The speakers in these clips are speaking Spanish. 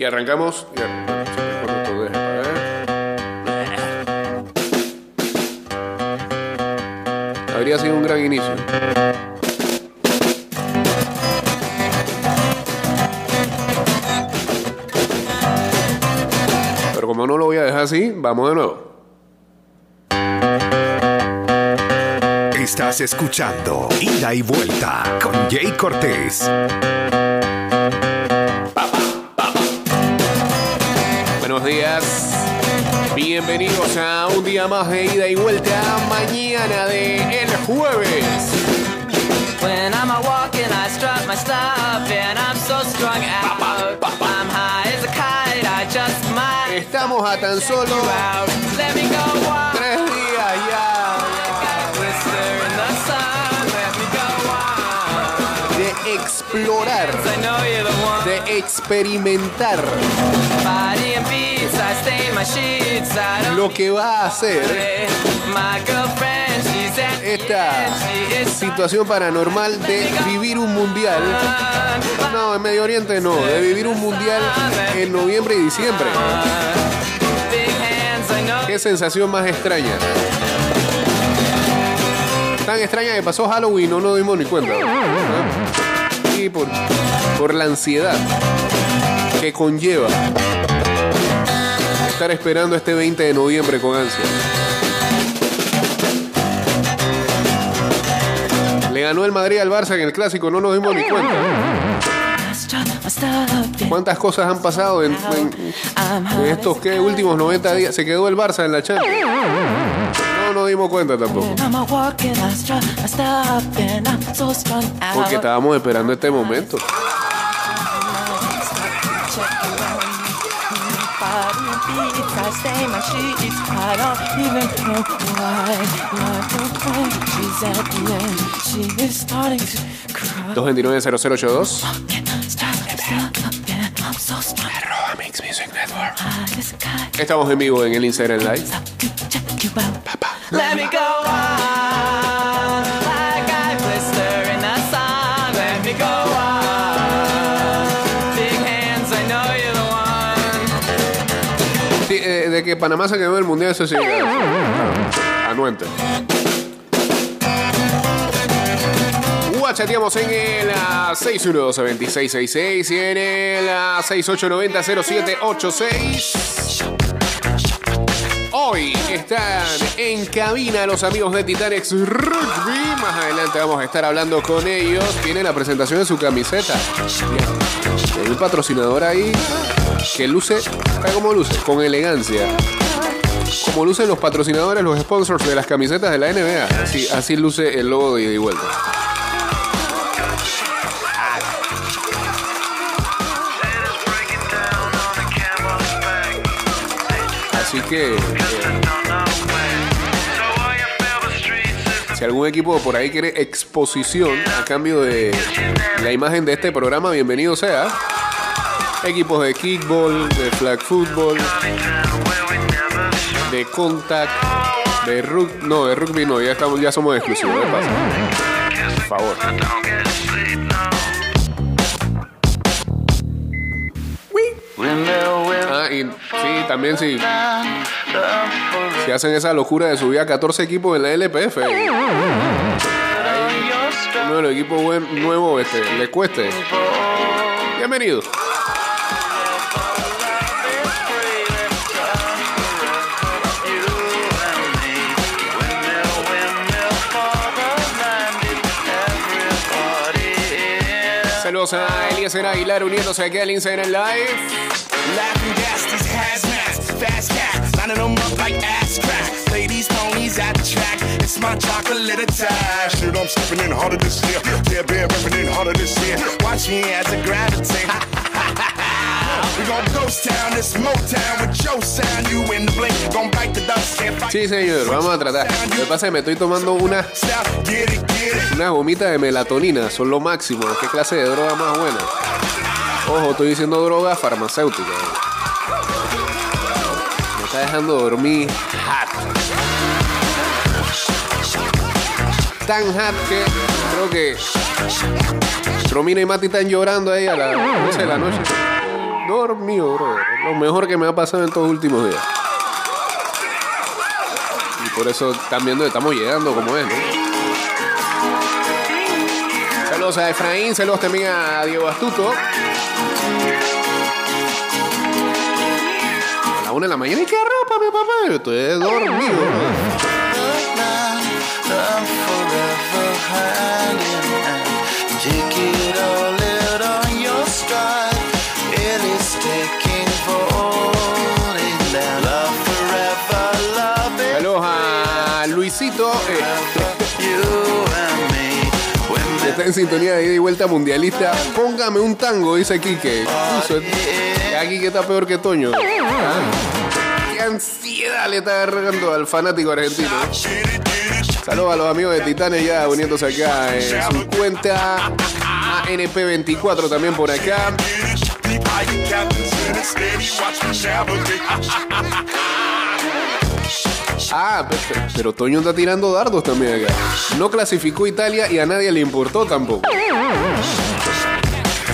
Y arrancamos. Habría sido un gran inicio. Pero como no lo voy a dejar así, vamos de nuevo. Estás escuchando Ida y Vuelta con Jay Cortés. Buenos días. Bienvenidos a un día más de ida y vuelta. Mañana de el jueves. When I'm a walking, I strut my stuff, and I'm so strung out. I'm high as a kite, I just might Estamos a tan solo. Let me go wild. tres días ya de explorar, I know you're the one. Experimentar don't lo que va a hacer esta situación paranormal de vivir un mundial. No, en Medio Oriente no, de vivir un mundial en noviembre y diciembre. Qué sensación más extraña. Tan extraña que pasó Halloween, no nos dimos ni cuenta. Y por, por la ansiedad que conlleva estar esperando este 20 de noviembre con ansia. Le ganó el Madrid al Barça en el clásico, no nos dimos ni cuenta. ¿Cuántas cosas han pasado en, estos ¿qué? últimos 90 días? Se quedó el Barça en la Champions. No nos dimos cuenta tampoco. Porque estábamos esperando este momento. Starting to cry. 229-0082. I'm so strong. Mix Music Network. High as a kite. Estamos en vivo en el Instagram Live. Out. Let me go Panamá se quedó en el mundial, eso sí. Anuente. Chateamos en el ah, 612-2666 y en el ah, 6890-0786. Hoy están en cabina los amigos de Titanex Rugby. Más adelante vamos a estar hablando con ellos. Tiene la presentación de su camiseta. Hay un patrocinador ahí que luce, ¿sabe cómo luce? Con elegancia. Como lucen los patrocinadores, los sponsors de las camisetas de la NBA. Así, así luce el logo de ida y vuelta. Así que eh, si algún equipo por ahí quiere exposición a cambio de la imagen de este programa, bienvenido sea. Equipos de kickball, de flag football, de contact, de rugby. No, de rugby no, ya, estamos, ya somos exclusivos. ¿qué pasa? Por favor. Ah, y sí, también sí. Si hacen esa locura de subir a 14 equipos en la LPF. Uno de los equipos nuevos este, le cueste. Bienvenido. Saludos a Eliezer Aguilar uniéndose aquí al Instagram Live. Laughing gas, these hazmats, fast cats, lining them up like ass crack. Ladies, ponies at the track, it's my chocolate attack. Shit, I'm stepping in harder this year. Yeah, been repping in harder this year. Watch me as I gravitate. Sí, señor, vamos a tratar. Lo que pasa es que me estoy tomando una, una gomita de melatonina, son lo máximo. ¿Qué clase de droga más buena? Ojo, estoy diciendo droga farmacéutica. Me está dejando dormir hot. Tan hot que creo que Romina y Mati están llorando ahí a las 11 de la noche. Dormido, brother. Lo mejor que me ha pasado en estos últimos días. Y por eso que estamos llegando como es, ¿no? Saludos a Efraín, saludos también a Diego Astuto. A la una de la mañana, ¿y qué ropa, mi papá? Estoy dormido. it en sintonía de ida y vuelta mundialista. Póngame un tango, dice Quique. Uso- Ya Quique está peor que Toño. Ah, Qué ansiedad le está agarrando al fanático argentino. Saludos a los amigos de Titanes ya uniéndose acá en su cuenta. ANP24 también por acá. Ah, pe- pe- pero Toño está tirando dardos también acá. No clasificó Italia y a nadie le importó tampoco.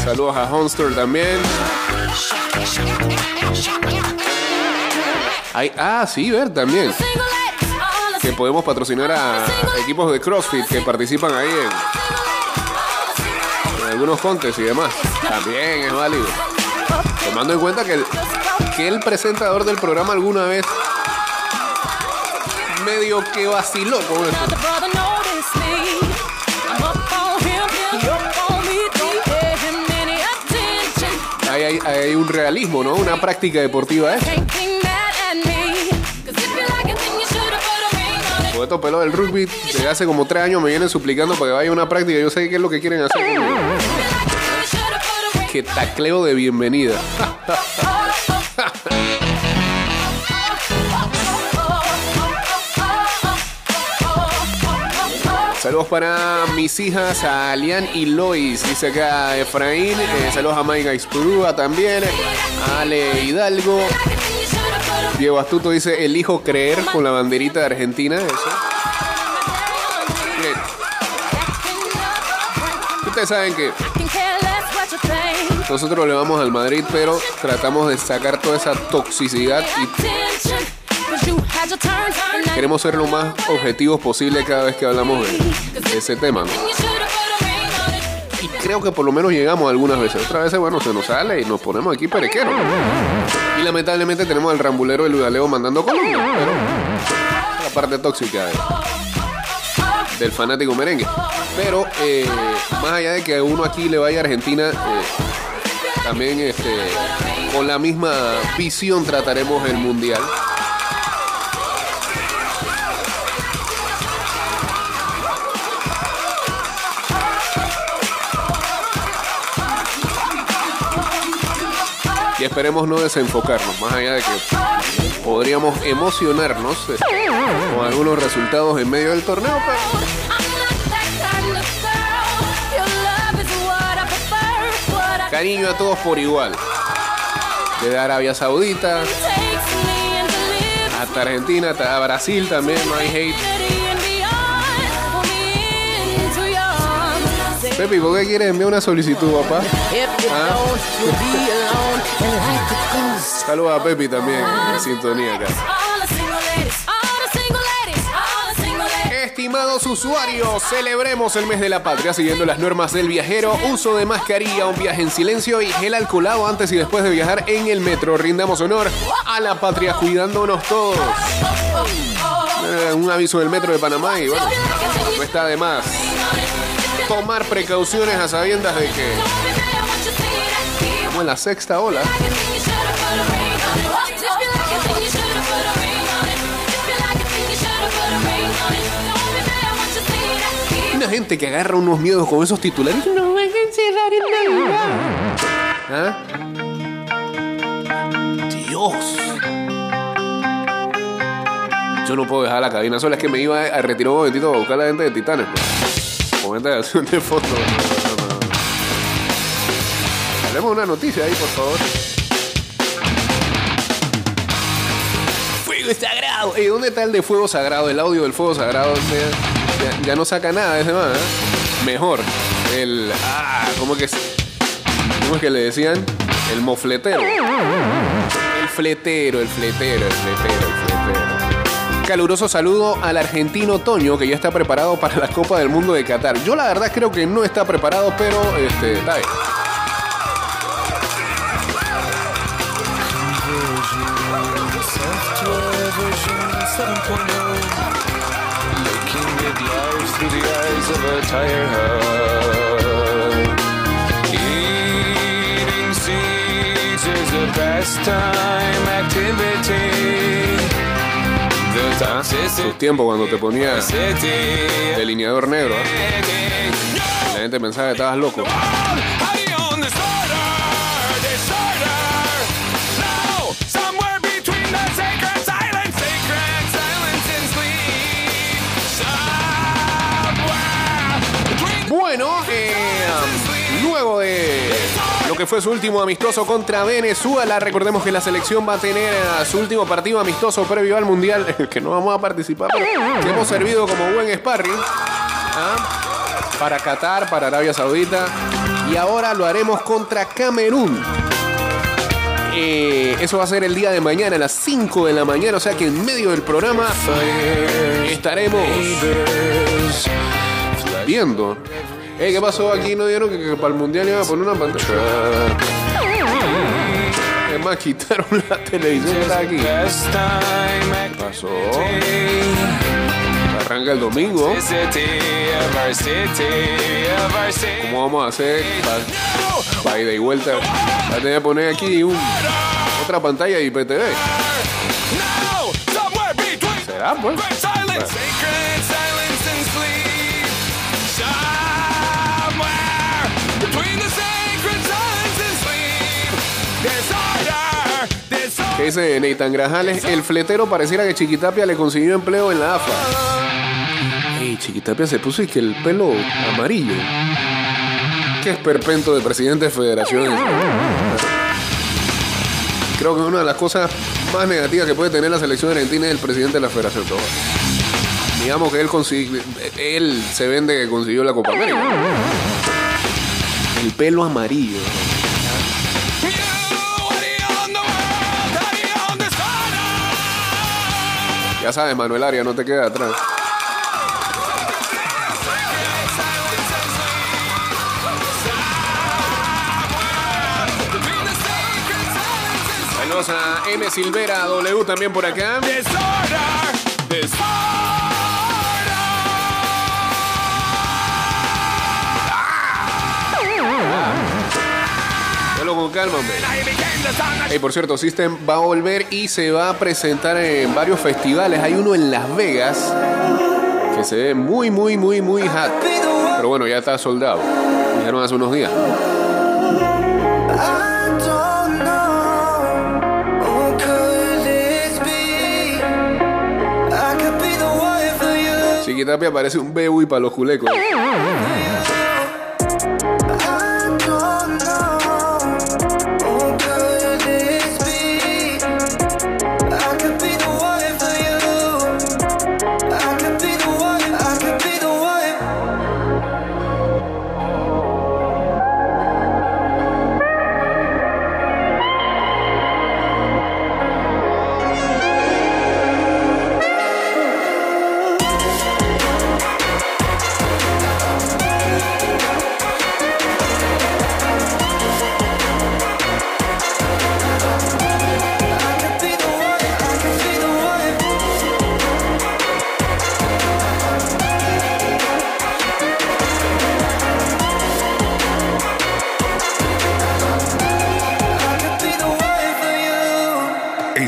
Saludos a Honster también. Ay, ah, sí, ver también. Que podemos patrocinar a equipos de CrossFit que participan ahí en, algunos contes y demás. También es válido. Tomando en cuenta que que el presentador del programa alguna vez medio que vaciló con esto. Ahí hay, hay un realismo, ¿no? Una práctica deportiva, ¿eh? Con estos pelos del rugby, desde hace como tres años me vienen suplicando para que vaya a una práctica. Yo sé qué es lo que quieren hacer. Que tacleo de bienvenida. Saludos para mis hijas, a Alian y Lois, dice acá Efraín. Eh, saludos a Mike Aispurúa también. A Ale Hidalgo. Diego Astuto dice, elijo creer con la banderita de Argentina. Eso. Ustedes saben que nosotros le vamos al Madrid, pero tratamos de sacar toda esa toxicidad y queremos ser lo más objetivos posible cada vez que hablamos de, ese tema. Y creo que por lo menos llegamos algunas veces. Otras veces, bueno, se nos sale y nos ponemos aquí perequeros. Y lamentablemente tenemos al rambulero del Udaleo mandando columnas. Pero la parte tóxica de- del fanático merengue. Pero eh, más allá de que uno aquí le vaya a Argentina, eh, también este, con la misma visión trataremos el mundial. Y esperemos no desenfocarnos, más allá de que podríamos emocionarnos eh, con algunos resultados en medio del torneo, pero cariño a todos por igual. Desde Arabia Saudita hasta Argentina, hasta Brasil también, no hay hate. Pepe, ¿por qué quieres enviar una solicitud, papá? Ah. Saludos a Pepi también, en sintonía acá. Estimados usuarios, celebremos el mes de la patria siguiendo las normas del viajero, uso de mascarilla, un viaje en silencio y gel alcoholado antes y después de viajar en el metro. Rindamos honor a la patria cuidándonos todos. Eh, un aviso del metro de Panamá y bueno, no está de más tomar precauciones a sabiendas de que en la sexta ola una gente que agarra unos miedos con esos titulares. No van a encerrar en. ¿Ah? Dios. Yo no puedo dejar la cabina sola, es que me iba a retirar un momentito a buscar a la gente de Titanes. Pues. Comentación de fotos. Haremos una noticia ahí, por favor. Fuego sagrado. Ey, ¿Dónde está el de fuego sagrado? El audio del fuego sagrado. Ya, ya- ya no saca nada ese man, ¿eh? Mejor. El. Ah, ¿cómo que? ¿Cómo es que le decían? El mofletero. El fletero, el fletero, el fletero, el fletero. Caluroso saludo al argentino Toño, que ya está preparado para la Copa del Mundo de Qatar. Yo la verdad creo que no está preparado, pero este, está bien. Looking at life through the eyes of a pastime activity. Cuando te ponía delineador negro, ¿eh? la gente pensaba que estabas loco. Bueno, eh, luego de lo que fue su último amistoso contra Venezuela, recordemos que la selección va a tener eh, su último partido amistoso previo al Mundial, que no vamos a participar, hemos servido como buen sparring ¿ah? para Qatar, para Arabia Saudita, y ahora lo haremos contra Camerún. Eh, eso va a ser el día de mañana a las 5 de la mañana, o sea que en medio del programa estaremos viendo. Eh, ¿Qué pasó aquí? ¿No dieron que, para el mundial iban a poner una pantalla? Es más, quitaron la televisión que aquí. ¿Qué pasó? Arranca el domingo. ¿Cómo vamos a hacer para ida y vuelta? Va a tener que poner aquí otra pantalla de IPTV. ¿Será, pues? ¿Qué dice Nathan Grajales? El fletero pareciera que Chiquitapia le consiguió empleo en la AFA. Ey, Chiquitapia se puso y que el pelo amarillo. Qué esperpento de presidente de federaciones. Creo que una de las cosas más negativas que puede tener la selección argentina es el presidente de la federación. Digamos que él consigue, él se vende que consiguió la Copa América. El pelo amarillo. Ya sabes, Manuel Aria, no te queda atrás. Saludos a M. Silvera W también por acá. That Hey, por cierto, System va a volver y se va a presentar en varios festivales. Hay uno en Las Vegas que se ve muy, muy, muy, muy hot. Pero bueno, ya está soldado. Dijeron hace unos días. Chiquitapia parece un baby para los culecos.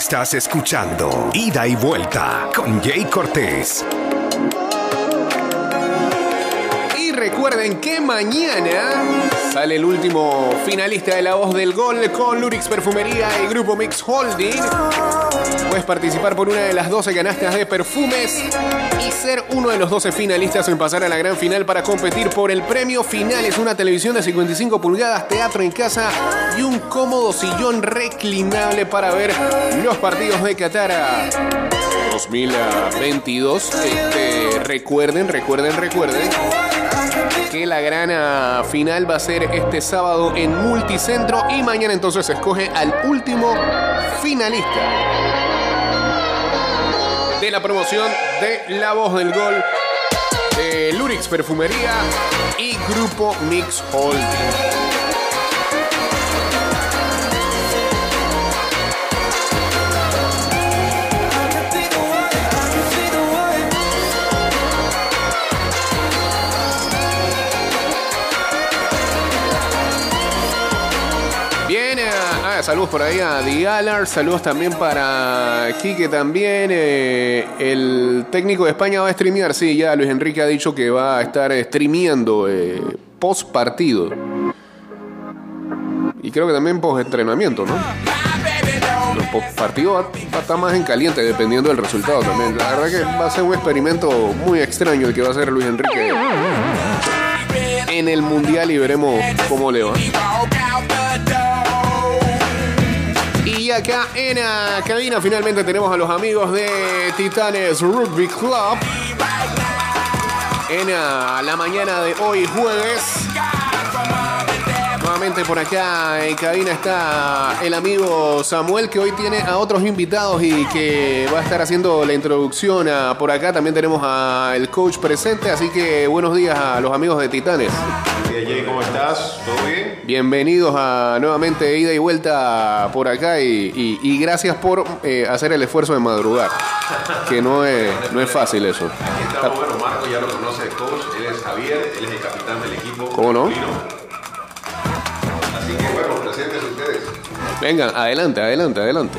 Estás escuchando Ida y Vuelta con Jay Cortés. Y recuerden que mañana sale el último finalista de La Voz del Gol con Lurix Perfumería y Grupo Mix Holding. Puedes participar por una de las 12 canastas de perfumes y ser uno de los 12 finalistas en pasar a la gran final para competir por el premio final. Es una televisión de 55 pulgadas, teatro en casa y un cómodo sillón reclinable para ver los partidos de Qatar. 2022. Este, recuerden, recuerden, recuerden que la gran ah, final va a ser este sábado en Multicentro y mañana entonces se escoge al último finalista de la promoción de La Voz del Gol de Lurix Perfumería y Grupo Mix Holding. Saludos por ahí a Dialar, saludos también para Quique también. eh, el técnico de España va a streamear, sí, ya Luis Enrique ha dicho que va a estar streameando eh, post partido. Y creo que también post entrenamiento, ¿no? Los post partido va, va a estar más en caliente dependiendo del resultado también. La verdad que va a ser un experimento muy extraño el que va a hacer Luis Enrique en el mundial y veremos cómo le va. Y acá en la cabina finalmente tenemos a los amigos de Titanes Rugby Club. En la mañana de hoy jueves. Nuevamente por acá en cabina está el amigo Samuel que hoy tiene a otros invitados y que va a estar haciendo la introducción a- por acá. También tenemos al coach presente, así que buenos días a los amigos de Titanes. Bien, Jay, ¿cómo estás? ¿Todo bien? Bienvenidos a nuevamente ida y vuelta por acá y, y- y gracias por eh, hacer el esfuerzo de madrugar, que no es, no es fácil eso. Aquí estamos, bueno, Marco ya lo conoce de coach, él es Javier, él es el capitán del equipo. ¿Cómo no? Vengan, adelante, adelante, adelante.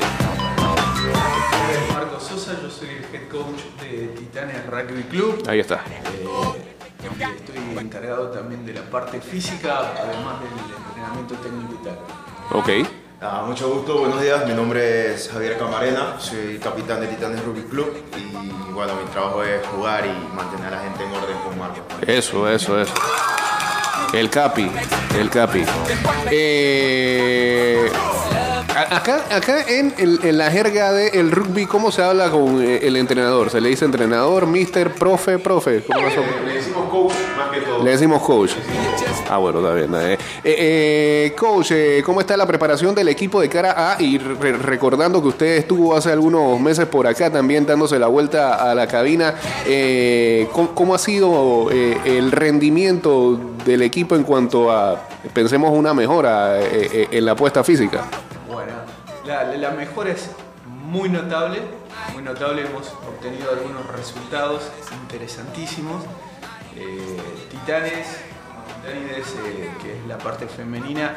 Marco Sosa, yo soy el head coach de Titanes Rugby Club. Ahí está. y Estoy encargado también de la parte física, además del entrenamiento técnico y tal. Ok. Ah, mucho gusto, buenos días. Mi nombre es Javier Camarena, soy capitán de Titanes Rugby Club y bueno, mi trabajo es jugar y mantener a la gente en orden con Marco. Eso, eso, eso. El Capi, el Capi. Eh, acá acá en, el- en la jerga del rugby, ¿cómo se habla con eh, el entrenador? ¿Se le dice entrenador, mister, profe, profe? ¿Cómo? Le decimos coach más que todo. Le decimos coach. Ah, bueno, está bien. eh. Coach, ¿cómo está la preparación del equipo de cara a... Y re- recordando que usted estuvo hace algunos meses por acá también dándose la vuelta a la cabina, ¿cómo, cómo ha sido el rendimiento del equipo en cuanto a, pensemos, una mejora eh, eh, en la apuesta física? Bueno, la, la mejora es muy notable, muy notable. Hemos obtenido algunos resultados interesantísimos. Eh, Titanes, Titanides, eh, que es la parte femenina,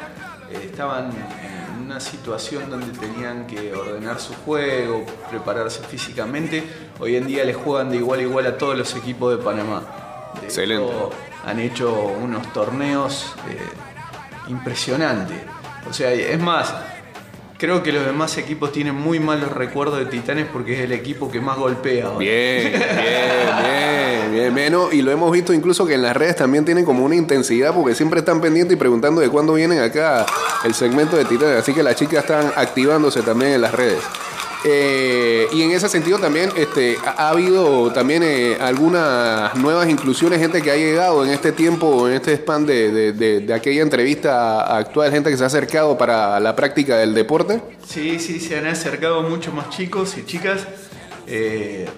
eh, estaban en una situación donde tenían que ordenar su juego, prepararse físicamente. Hoy en día les juegan de igual a igual a todos los equipos de Panamá. De Excelente. Han hecho unos torneos eh, impresionantes. O sea, es más, creo que los demás equipos tienen muy malos recuerdos de Titanes porque es el equipo que más golpea. ahora. Bien, bien, bien, bien, y lo hemos visto incluso que en las redes también tienen como una intensidad porque siempre están pendientes y preguntando de cuándo vienen acá el segmento de Titanes. Así que las chicas están activándose también en las redes. Eh, y en ese sentido también este, ha, ha habido también eh, algunas nuevas inclusiones, gente que ha llegado en este tiempo, en este span de aquella entrevista actual, gente que se ha acercado para la práctica del deporte. Sí, sí, se han acercado mucho más chicos y chicas. eh,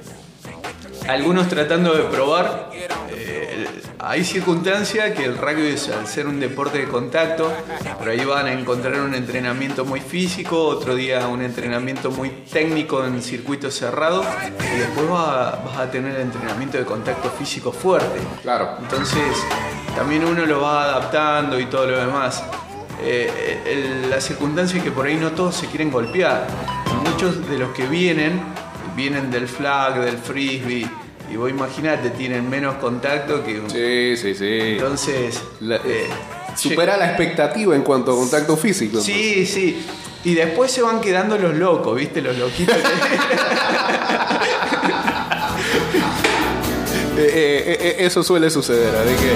algunos tratando de probar. eh, hay circunstancias que el rugby, es, al ser un deporte de contacto, por ahí van a encontrar un entrenamiento muy físico, otro día un entrenamiento muy técnico en circuito cerrado, y después va- vas a tener entrenamiento de contacto físico fuerte. Claro. Entonces, también uno lo va adaptando y todo lo demás. Eh, el- la circunstancia es que por ahí no todos se quieren golpear. Muchos de los que vienen, vienen del flag, del frisbee, y vos imaginate, tienen menos contacto que un... Sí, sí, sí. Entonces, La- eh, Supera la expectativa en cuanto a contacto físico. Sí, sí. Y después se van quedando los locos, ¿viste? Los loquitos. Eh, eh, eh, eso suele suceder, así que,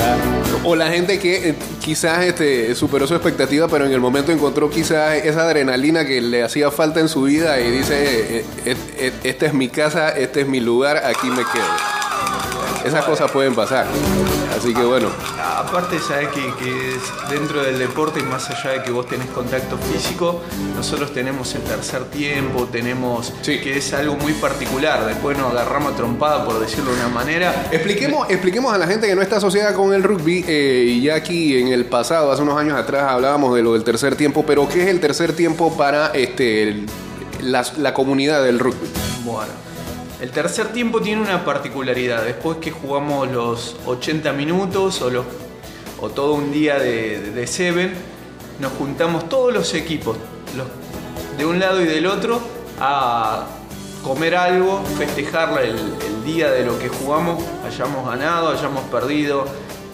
ah, o la gente que quizás este, superó su expectativa, pero en el momento encontró quizás esa adrenalina que le hacía falta en su vida y dice, esta es mi casa, este es mi lugar, aquí me quedo. Esas cosas pueden pasar. Así que bueno, Aparte, sabes que, que dentro del deporte, más allá de que vos tenés contacto físico, nosotros tenemos el tercer tiempo, tenemos Sí. que es algo muy particular. Después nos agarramos a trompada, por decirlo de una manera. Expliquemos, expliquemos a la gente que no está asociada con el rugby, eh, y ya aquí en el pasado, hace unos años atrás, hablábamos de lo del tercer tiempo, pero ¿qué es el tercer tiempo para este, el- la, la comunidad del rugby? Bueno, el tercer tiempo tiene una particularidad. Después que jugamos los 80 minutos o, todo un día de, Seven, nos juntamos todos los equipos, de un lado y del otro, a comer algo, festejar el, día de lo que jugamos, hayamos ganado, hayamos perdido,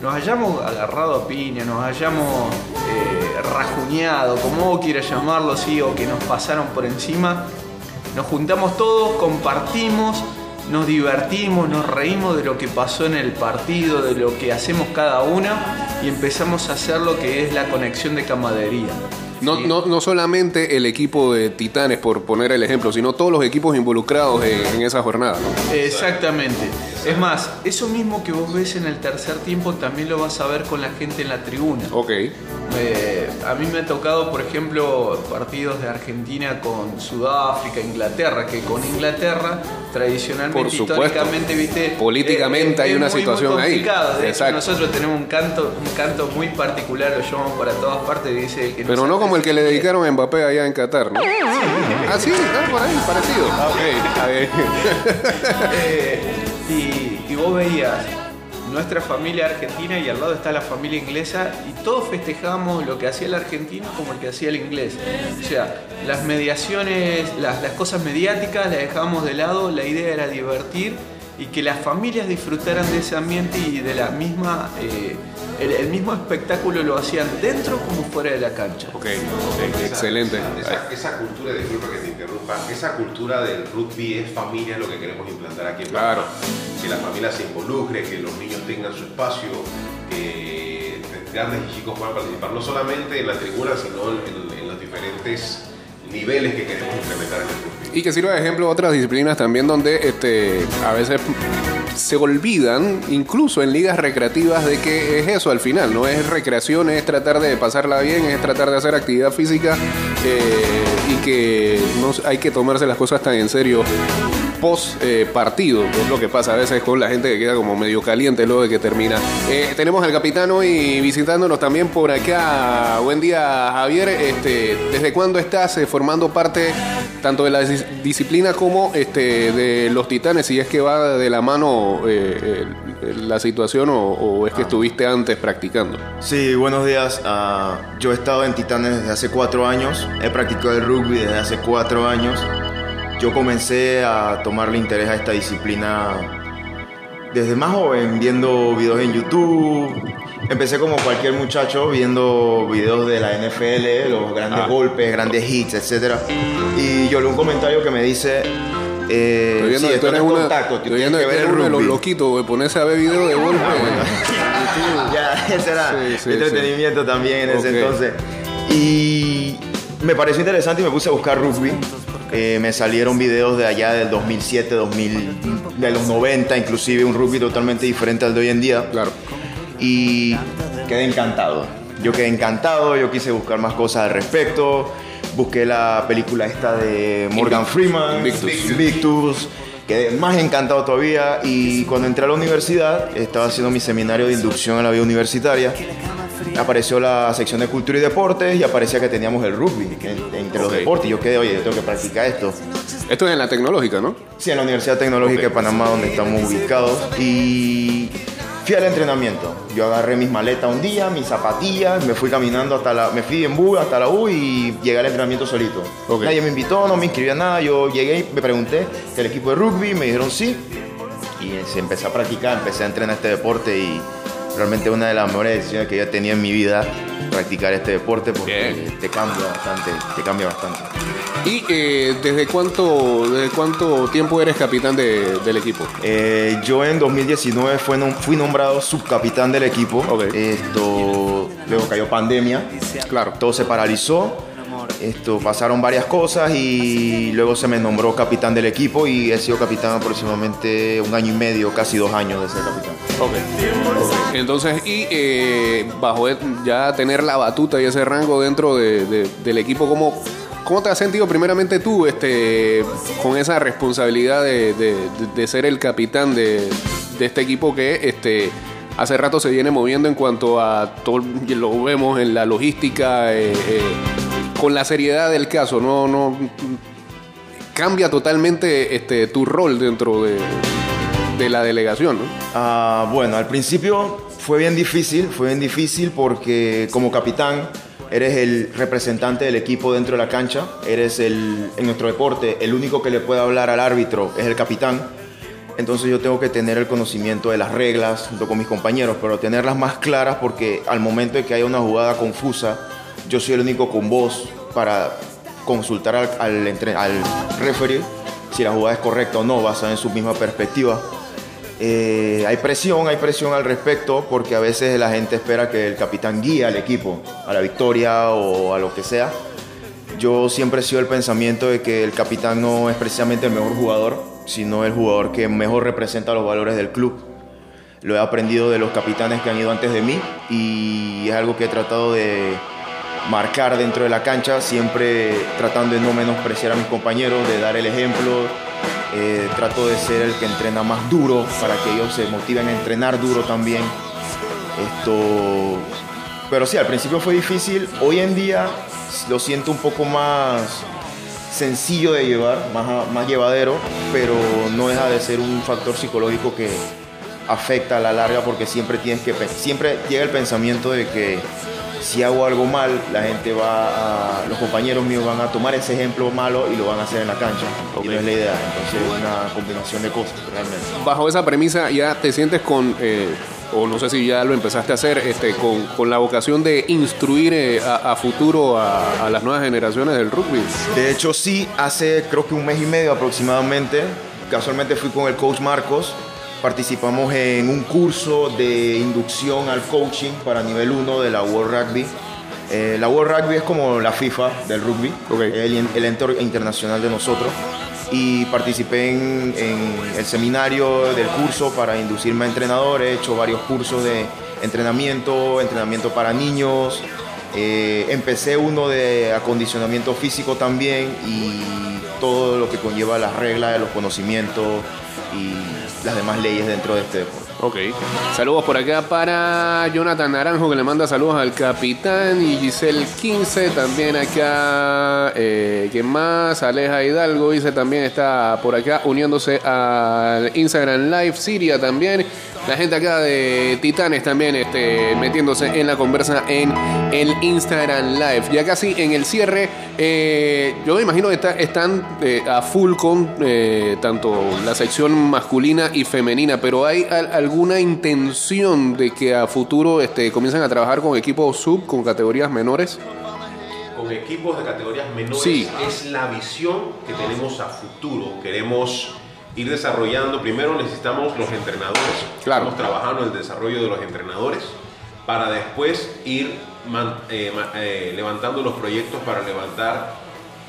nos hayamos agarrado a piña, nos hayamos eh, rajuñado, como vos quieras llamarlo, sí, o que nos pasaron por encima. Nos juntamos todos, compartimos, nos divertimos, nos reímos de lo que pasó en el partido, de lo que hacemos cada una y empezamos a hacer lo que es la conexión de camaradería. No, no, no solamente el equipo de Titanes, por poner el ejemplo, sino todos los equipos involucrados en, en esa jornada. ¿no? Exactamente. Es más, eso mismo que vos ves en el tercer tiempo también lo vas a ver con la gente en la tribuna. Ok. Eh, a mí me ha tocado, por ejemplo, partidos de Argentina con Sudáfrica, Inglaterra, que con Inglaterra tradicionalmente, Por supuesto. históricamente, viste, Políticamente hay una muy, muy situación ahí. complicado. De hecho, Exacto. nosotros tenemos un canto, un canto muy particular, lo llamamos para todas partes, dice el que Pero no como el que le dedicaron a Mbappé allá en Qatar, ¿no? Ah, sí, ah, por ahí, parecido. Ok, bien. Eh, y, y vos veías nuestra familia argentina y al lado está la familia inglesa y todos festejamos lo que hacía el argentino como el que hacía el inglés. O sea, las mediaciones, las, las cosas mediáticas las dejábamos de lado, la idea era divertir y que las familias disfrutaran de ese ambiente y de la misma, eh, el, el mismo espectáculo lo hacían dentro como fuera de la cancha. Ok, excelente. Esa, esa cultura, disculpa que te interrumpa, esa cultura del rugby es familia, es lo que queremos implantar aquí en Claro. Que la familia se involucre, que los niños tengan su espacio, que grandes y chicos puedan participar, no solamente en la tribuna, sino en, en los diferentes niveles que queremos implementar en el rugby. Y que sirva de ejemplo otras disciplinas también donde este, a veces se olvidan, incluso en ligas recreativas, de que es eso al final, no es recreación, es tratar de pasarla bien, es tratar de hacer actividad física eh, y que no hay que tomarse las cosas tan en serio post eh, partido, que es lo que pasa a veces con la gente que queda como medio caliente luego de que termina. Eh, tenemos al capitán hoy visitándonos también por acá. Buen día, Javier. Este, ¿Desde cuándo estás eh, formando parte tanto de la dis- disciplina como este, de los titanes? Si es que va de la mano eh, la situación o, o es que estuviste antes practicando. Sí, buenos días. Ah, yo he estado en Titanes desde hace cuatro años. He practicado el rugby desde hace cuatro años. Yo comencé a tomarle interés a esta disciplina desde más joven, viendo videos en YouTube. Empecé como cualquier muchacho viendo videos de la NFL, los grandes Ah. golpes, grandes hits, etc. Y yo leí un comentario que me dice... Eh, Estoy viendo sí, que tú eres, contacto, estoy viendo que que eres uno de los loquitos, de ponerse a ver videos de golpe. ya, ese era Sí, sí, entretenimiento también en ese entonces. Y me pareció interesante y me puse a buscar rugby. Eh, me salieron videos de allá del 2007, 2000, de los 90, inclusive un rugby totalmente diferente al de hoy en día. Claro. Y quedé encantado. Yo quedé encantado, yo quise buscar más cosas al respecto. Busqué la película esta de Morgan Freeman, Invictus. Victus. Quedé más encantado todavía y cuando entré a la universidad, estaba haciendo mi seminario de inducción a la vida universitaria, apareció la sección de cultura y deportes y aparecía que teníamos el rugby en- entre los Ok. deportes. Y yo quedé, oye, yo tengo que practicar esto. Esto es en la tecnológica, ¿no? Sí, en la Universidad Tecnológica de Panamá, donde estamos ubicados. Y fui al entrenamiento. Yo agarré mis maletas un día, mis zapatillas, me fui caminando hasta la... Me fui en bus hasta la U y llegué al entrenamiento solito. Ok. Nadie me invitó, no me inscribí a nada. Yo llegué y me pregunté del equipo de rugby, me dijeron sí. Y se empecé a practicar, empecé a entrenar este deporte y realmente una de las mejores decisiones que yo he tenido en mi vida, practicar este deporte porque Bien. te cambia bastante, te cambia bastante. ¿Y eh, desde cuánto desde cuánto tiempo eres capitán de- del equipo? Eh, yo en 2019 fue nom- fui nombrado subcapitán del equipo. Esto, luego cayó pandemia, Claro. todo se paralizó. Esto, pasaron varias cosas y luego se me nombró capitán del equipo y he sido capitán aproximadamente un año y medio, casi dos años de ser capitán. Ok. Entonces, y eh, bajo ya tener la batuta y ese rango dentro de- de- del equipo, ¿cómo, ¿cómo te has sentido primeramente tú este, con esa responsabilidad de, de- ser el capitán de, de este equipo que este, hace rato se viene moviendo en cuanto a todo, lo vemos en la logística, eh, eh, con la seriedad del caso, no, no cambia totalmente este, tu rol dentro de, la delegación, ¿no? Ah, bueno, al principio fue bien difícil, fue bien difícil porque como capitán eres el representante del equipo dentro de la cancha, eres el, en nuestro deporte, el único que le puede hablar al árbitro es el capitán. Entonces yo tengo que tener el conocimiento de las reglas junto con mis compañeros, pero tenerlas más claras porque al momento de que haya una jugada confusa, yo soy el único con voz para consultar al, al, al referee si la jugada es correcta o no, basada en su misma perspectiva. Eh, hay presión, hay presión al respecto porque a veces la gente espera que el capitán guíe al equipo a la victoria o a lo que sea. Yo siempre he sido el pensamiento de que el capitán no es precisamente el mejor jugador, sino el jugador que mejor representa los valores del club. Lo he aprendido de los capitanes que han ido antes de mí y es algo que he tratado de marcar dentro de la cancha, siempre tratando de no menospreciar a mis compañeros, de dar el ejemplo. Eh, trato de ser el que entrena más duro para que ellos se motiven a entrenar duro también. Esto, pero sí, al principio fue difícil. Hoy en día lo siento un poco más sencillo de llevar, más, más llevadero, pero no deja de ser un factor psicológico que afecta a la larga porque siempre tienes que siempre llega el pensamiento de que si hago algo mal, la gente va a, los compañeros míos van a tomar ese ejemplo malo y lo van a hacer en la cancha. Y no es la idea. Entonces es una combinación de cosas realmente. bajo esa premisa ya te sientes con, eh, o no sé si ya lo empezaste a hacer, este, con, con la vocación de instruir eh, a, a futuro a, a las nuevas generaciones del rugby. De hecho, sí, hace creo que un mes y medio aproximadamente, casualmente fui con el coach Marcos, participamos en un curso de inducción al coaching para nivel 1 de la World Rugby. Eh, la World Rugby es como la FIFA del rugby, Ok. el, el ente internacional de nosotros. Y participé en, en el seminario del curso para inducirme a entrenador. He hecho varios cursos de entrenamiento, entrenamiento para niños, eh, empecé uno de acondicionamiento físico también y todo lo que conlleva las reglas, los conocimientos y las demás leyes dentro de este deporte. Ok. Saludos por acá para Jonathan Naranjo, que le manda saludos al capitán. Y Giselle 15 también acá. Eh, ¿Quién más? Aleja Hidalgo dice también está por acá uniéndose al Instagram Live. Siria también. La gente acá de Titanes también este, metiéndose en la conversa en el Instagram Live. Ya casi en el cierre, eh, yo me imagino que está- están eh, a full con eh, tanto la sección masculina y femenina, pero ¿hay al- alguna intención de que a futuro este, comiencen a trabajar con equipos sub, con categorías menores? con equipos de categorías menores Sí. es la visión que tenemos a futuro. Queremos ir desarrollando. Primero necesitamos los entrenadores. Claro. Estamos trabajando en el desarrollo de los entrenadores para después ir man- eh, eh, levantando los proyectos para levantar,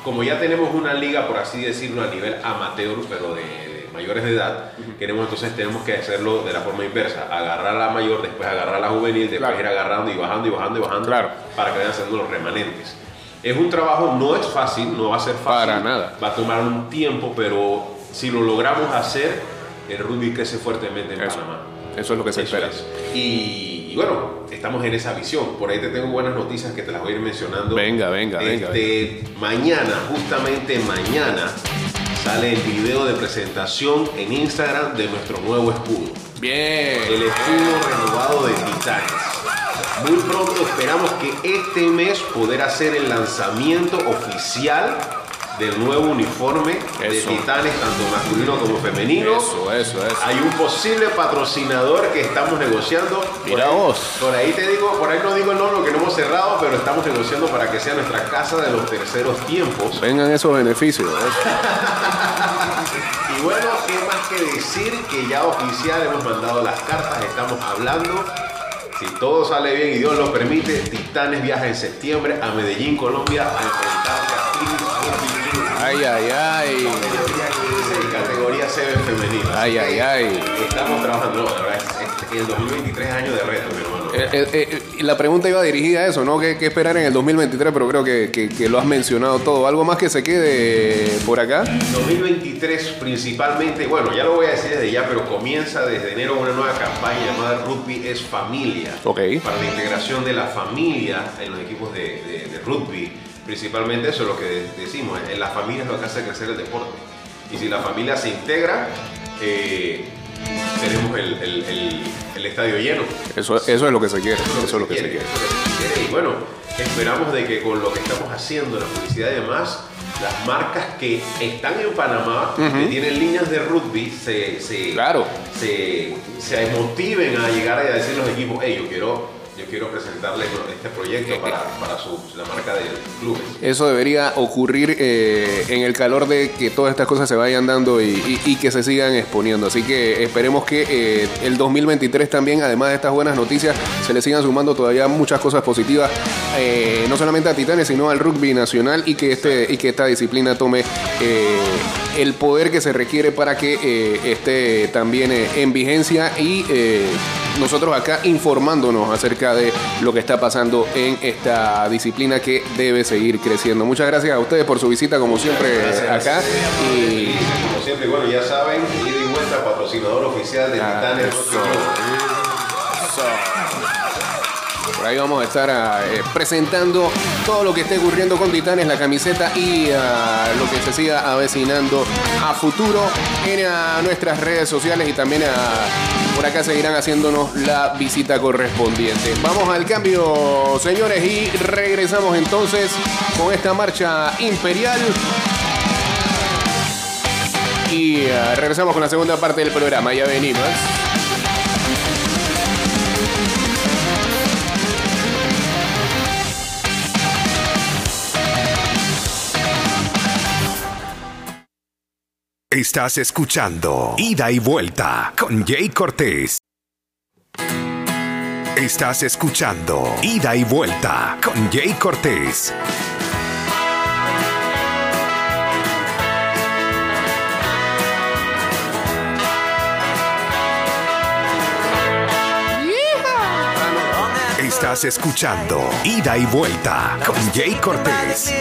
como ya tenemos una liga, por así decirlo, a nivel amateur, pero de, de mayores de edad, queremos entonces tenemos que hacerlo de la forma inversa, agarrar a la mayor, después agarrar a la juvenil, después Claro. ir agarrando y bajando y bajando y bajando Claro. para que vayan haciendo los remanentes. Es un trabajo, no es fácil, no va a ser fácil. Para nada. Va a tomar un tiempo, pero si lo logramos hacer, el rugby crece fuertemente en Eso. Panamá. Eso es lo que se Eso espera. es. Y, y bueno, estamos en esa visión. Por ahí te tengo buenas noticias que te las voy a ir mencionando. Venga, venga, venga, Este, Mañana, justamente mañana, sale el video de presentación en Instagram de nuestro nuevo escudo. Bien. El escudo renovado de Titanes. Muy pronto esperamos que este mes poder hacer el lanzamiento oficial del nuevo uniforme Eso. de Titanes, tanto masculino como femenino. Eso, eso, eso. Hay un posible patrocinador que estamos negociando. Por Mira ahí- vos. Por ahí te digo, por ahí no digo el nombre que no hemos cerrado, pero estamos negociando para que sea nuestra casa de los terceros tiempos. Vengan esos beneficios. eso. Y bueno, ¿qué más que decir? Que ya oficial hemos mandado las cartas, estamos hablando. Si todo sale bien y Dios lo permite, Titanes viaja en septiembre a Medellín, Colombia, a enfrentarse a Ay, ay, ay. Categoría 7 femenina. Ay, ay, ay. Estamos trabajando, la verdad, es- el 2023 es año de reto, mi hermano. Eh, eh, eh, la pregunta iba dirigida a eso, ¿no? ¿Qué, qué esperar en el 2023? Pero creo que, que- que lo has mencionado todo. ¿Algo más que se quede por acá? 2023 principalmente, bueno, ya lo voy a decir desde ya, pero comienza desde enero una nueva campaña llamada Rugby es Familia. Ok. Para la integración de la familia en los equipos de, de- de rugby. Principalmente eso es lo que de- decimos, en la familia es lo que hace crecer el deporte. Y si la familia se integra, eh, tenemos el, el- el- el estadio lleno. Eso, eso es lo que se quiere. Eso es lo que se quiere. Y bueno, esperamos de que con lo que estamos haciendo, la publicidad y demás, las marcas que están en Panamá, que tienen líneas de rugby, se, se, Claro. se, se motiven a llegar a decir los equipos, hey, yo quiero, yo quiero presentarles este proyecto para, para su, la marca del club. Eso debería ocurrir eh, en el calor de que todas estas cosas se vayan dando y, que se sigan exponiendo. Así que esperemos que eh, el 2023 también, además de estas buenas noticias, se le sigan sumando todavía muchas cosas positivas, eh, no solamente a Titanes, sino al rugby nacional y que, este, y que esta disciplina tome el poder que se requiere para que esté también en vigencia y nosotros acá informándonos acerca de lo que está pasando en esta disciplina que debe seguir creciendo. Muchas gracias a ustedes por su visita como siempre acá y Como siempre, bueno, ya saben, ida y vuelta, patrocinador oficial de Ah, Titanes. por ahí vamos a estar eh, presentando todo lo que esté ocurriendo con Titanes, la camiseta y ah, lo que se siga avecinando a futuro en ah, nuestras redes sociales y también ah, por acá seguirán haciéndonos la visita correspondiente. Vamos al cambio, señores, y regresamos entonces con esta marcha imperial. Y ah, regresamos con la segunda parte del programa, ya venimos. Estás escuchando Ida y Vuelta con Jay Cortés. Estás escuchando Ida y Vuelta con Jay Cortés. Estás escuchando Ida y Vuelta con Jay Cortés.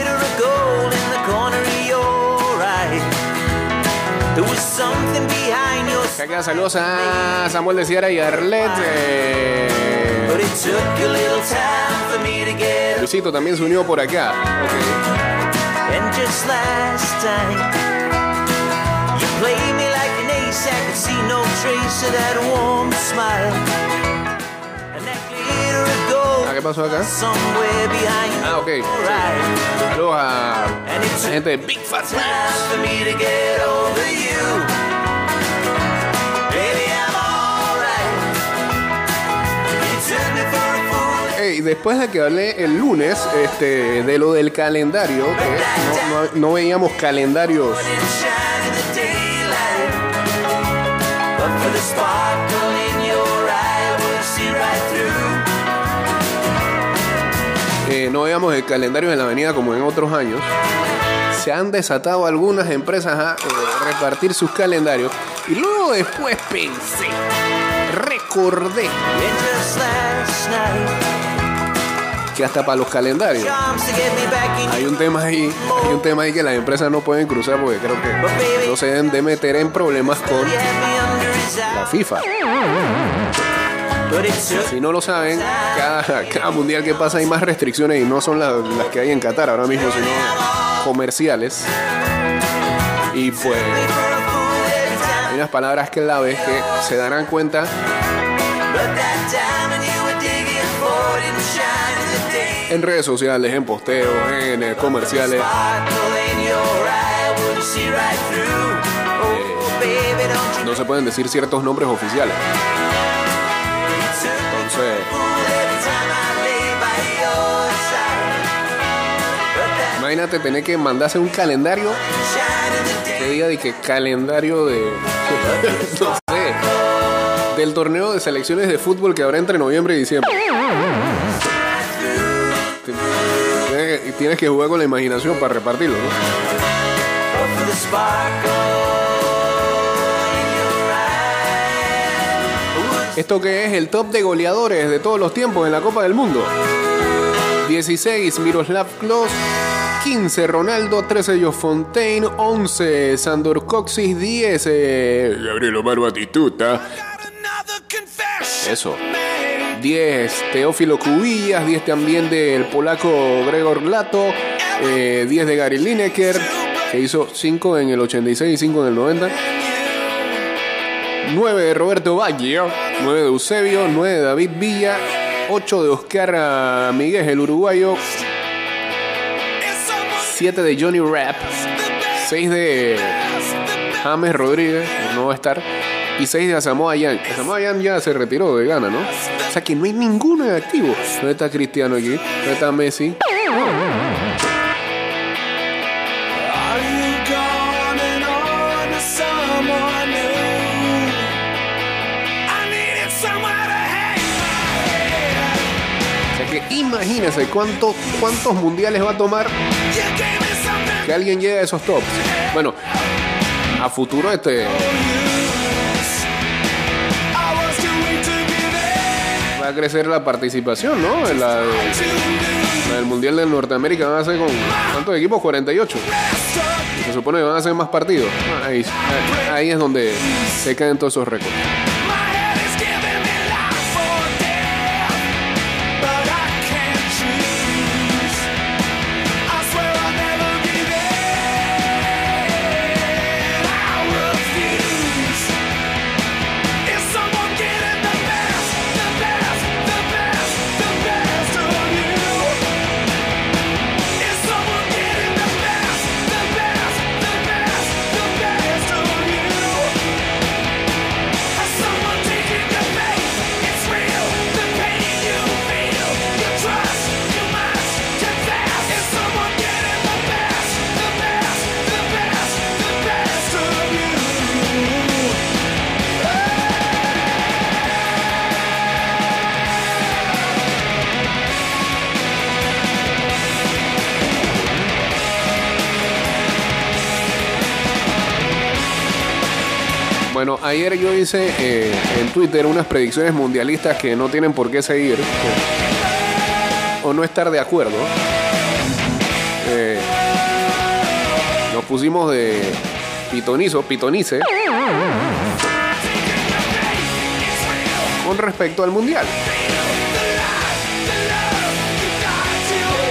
Acá saludos a Samuel de Sierra y a Arlet. eh, a up. Luisito también se unió por acá. And ¿Qué pasó acá? Ah, ok. eyes. Saludos a la gente de Big Fat time for me to get over you. Baby, I'm alright. You took me for a fool. Ey, después de que hablé el lunes este, de lo del calendario, no veíamos calendarios no veíamos el calendario en la avenida como en otros años, se han desatado algunas empresas a eh, repartir sus calendarios y luego después pensé, recordé que hasta para los calendarios hay un tema ahí, hay un tema ahí que las empresas no pueden cruzar porque creo que no se deben de meter en problemas con la. FIFA. Si no lo saben, cada, mundial que pasa hay más restricciones y no son las, que hay en Qatar ahora mismo, sino comerciales. Y pues hay unas palabras claves que se darán cuenta en redes sociales, en posteos, en eh, comerciales. You No se pueden decir ciertos nombres oficiales. Imagínate tener que mandarse un calendario que diga de que calendario de. no sé. del torneo de selecciones de fútbol que habrá entre noviembre y diciembre. Tienes que jugar con la imaginación para repartirlo, ¿no? Esto que es el top de goleadores de todos los tiempos en la Copa del Mundo. 16 Miroslav Klose, 15 Ronaldo, 13 Joe Fontaine, 11 Sandor Coxis, 10 eh, Gabriel Omar Batistuta. Eso. 10 Teófilo Cubillas, 10 también del polaco Gregor Glato, eh, 10 de Gary Lineker, que hizo 5 en el 86 y 5 en el 90. 9 de Roberto Baggio, 9 de Eusebio, 9 de David Villa, 8 de Oscar Miguel, el uruguayo, 7 de Johnny Rapp, 6 de James Rodríguez, no va a estar, y 6 de Asamoah Gyan. Asamoah Gyan ya se retiró de Ghana, ¿no? O sea que no hay ninguno en activo. ¿Dónde está Cristiano aquí? ¿Dónde está Messi? Imagínense cuánto, cuántos mundiales va a tomar que alguien llegue a esos tops. Bueno, a futuro este va a crecer la participación, ¿no? En la, la del Mundial de Norteamérica van a ser con ¿cuántos equipos? 48. Y se supone que van a ser más partidos. Ahí es donde se caen todos esos récords. Ayer yo hice eh, en Twitter unas predicciones mundialistas que no tienen por qué seguir o, no estar de acuerdo. Eh, nos pusimos de pitonizo, pitonice con respecto al mundial.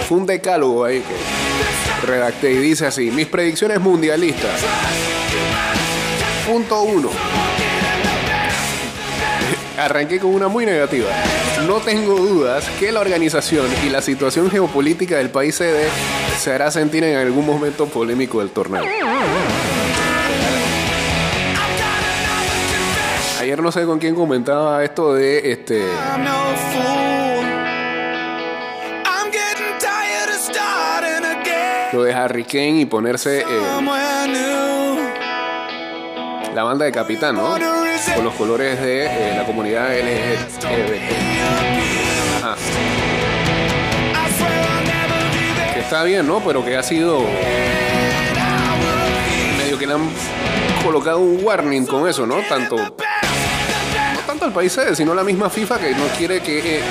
Fue un decálogo ahí que redacté y dice así: mis predicciones mundialistas. Punto uno. Arranqué con una muy negativa. No tengo dudas que la organización y la situación geopolítica del país sede se hará sentir en algún momento polémico del torneo. Ayer no sé con quién comentaba esto de este lo de Harry Kane y ponerse eh, la banda de capitán, ¿no? Con los colores de eh, la comunidad LGBT. Que está bien, ¿no? Pero que ha sido medio que le han colocado un warning con eso, ¿no? Tanto no tanto el país sede, sino la misma FIFA que no quiere que eh,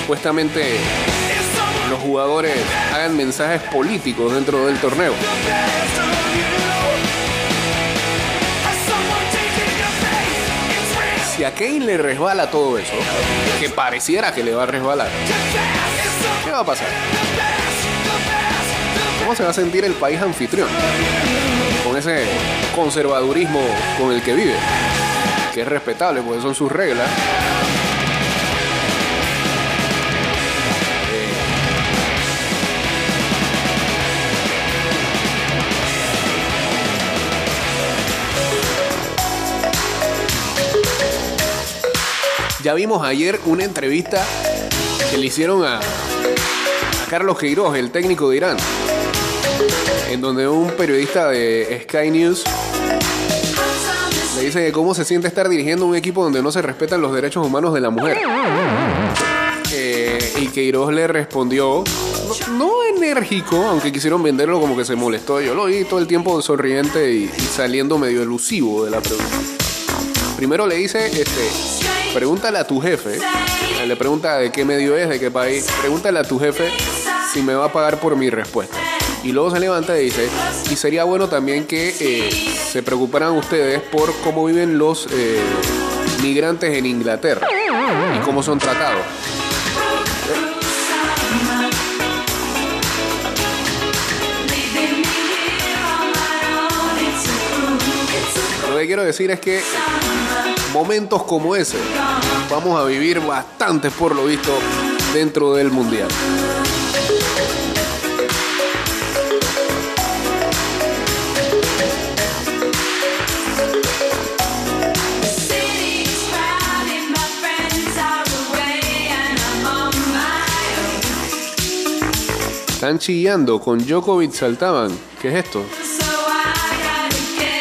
supuestamente los jugadores hagan mensajes políticos dentro del torneo. Si a Kane le resbala todo eso, que pareciera que le va a resbalar, ¿qué va a pasar? ¿Cómo se va a sentir el país anfitrión? Con ese conservadurismo con el que vive, que es respetable, porque son sus reglas. Ya vimos ayer una entrevista que le hicieron a, Carlos Queiroz, el técnico de Irán, en donde un periodista de Sky News le dice que cómo se siente estar dirigiendo un equipo donde no se respetan los derechos humanos de la mujer. Eh, y Queiroz le respondió, no, no enérgico, aunque quisieron venderlo como que se molestó. Yo lo vi todo el tiempo sonriente y, y saliendo medio elusivo de la pregunta. Primero le dice, este, pregúntale a tu jefe. Le pregunta de qué medio es, de qué país. Pregúntale a tu jefe si me va a pagar por mi respuesta. Y luego se levanta y dice, y sería bueno también que eh, se preocuparan ustedes por cómo viven los eh, migrantes en Inglaterra y cómo son tratados. Lo que quiero decir es que momentos como ese vamos a vivir bastantes por lo visto dentro del mundial. Están chillando, con Djokovic saltaban. ¿Qué es esto?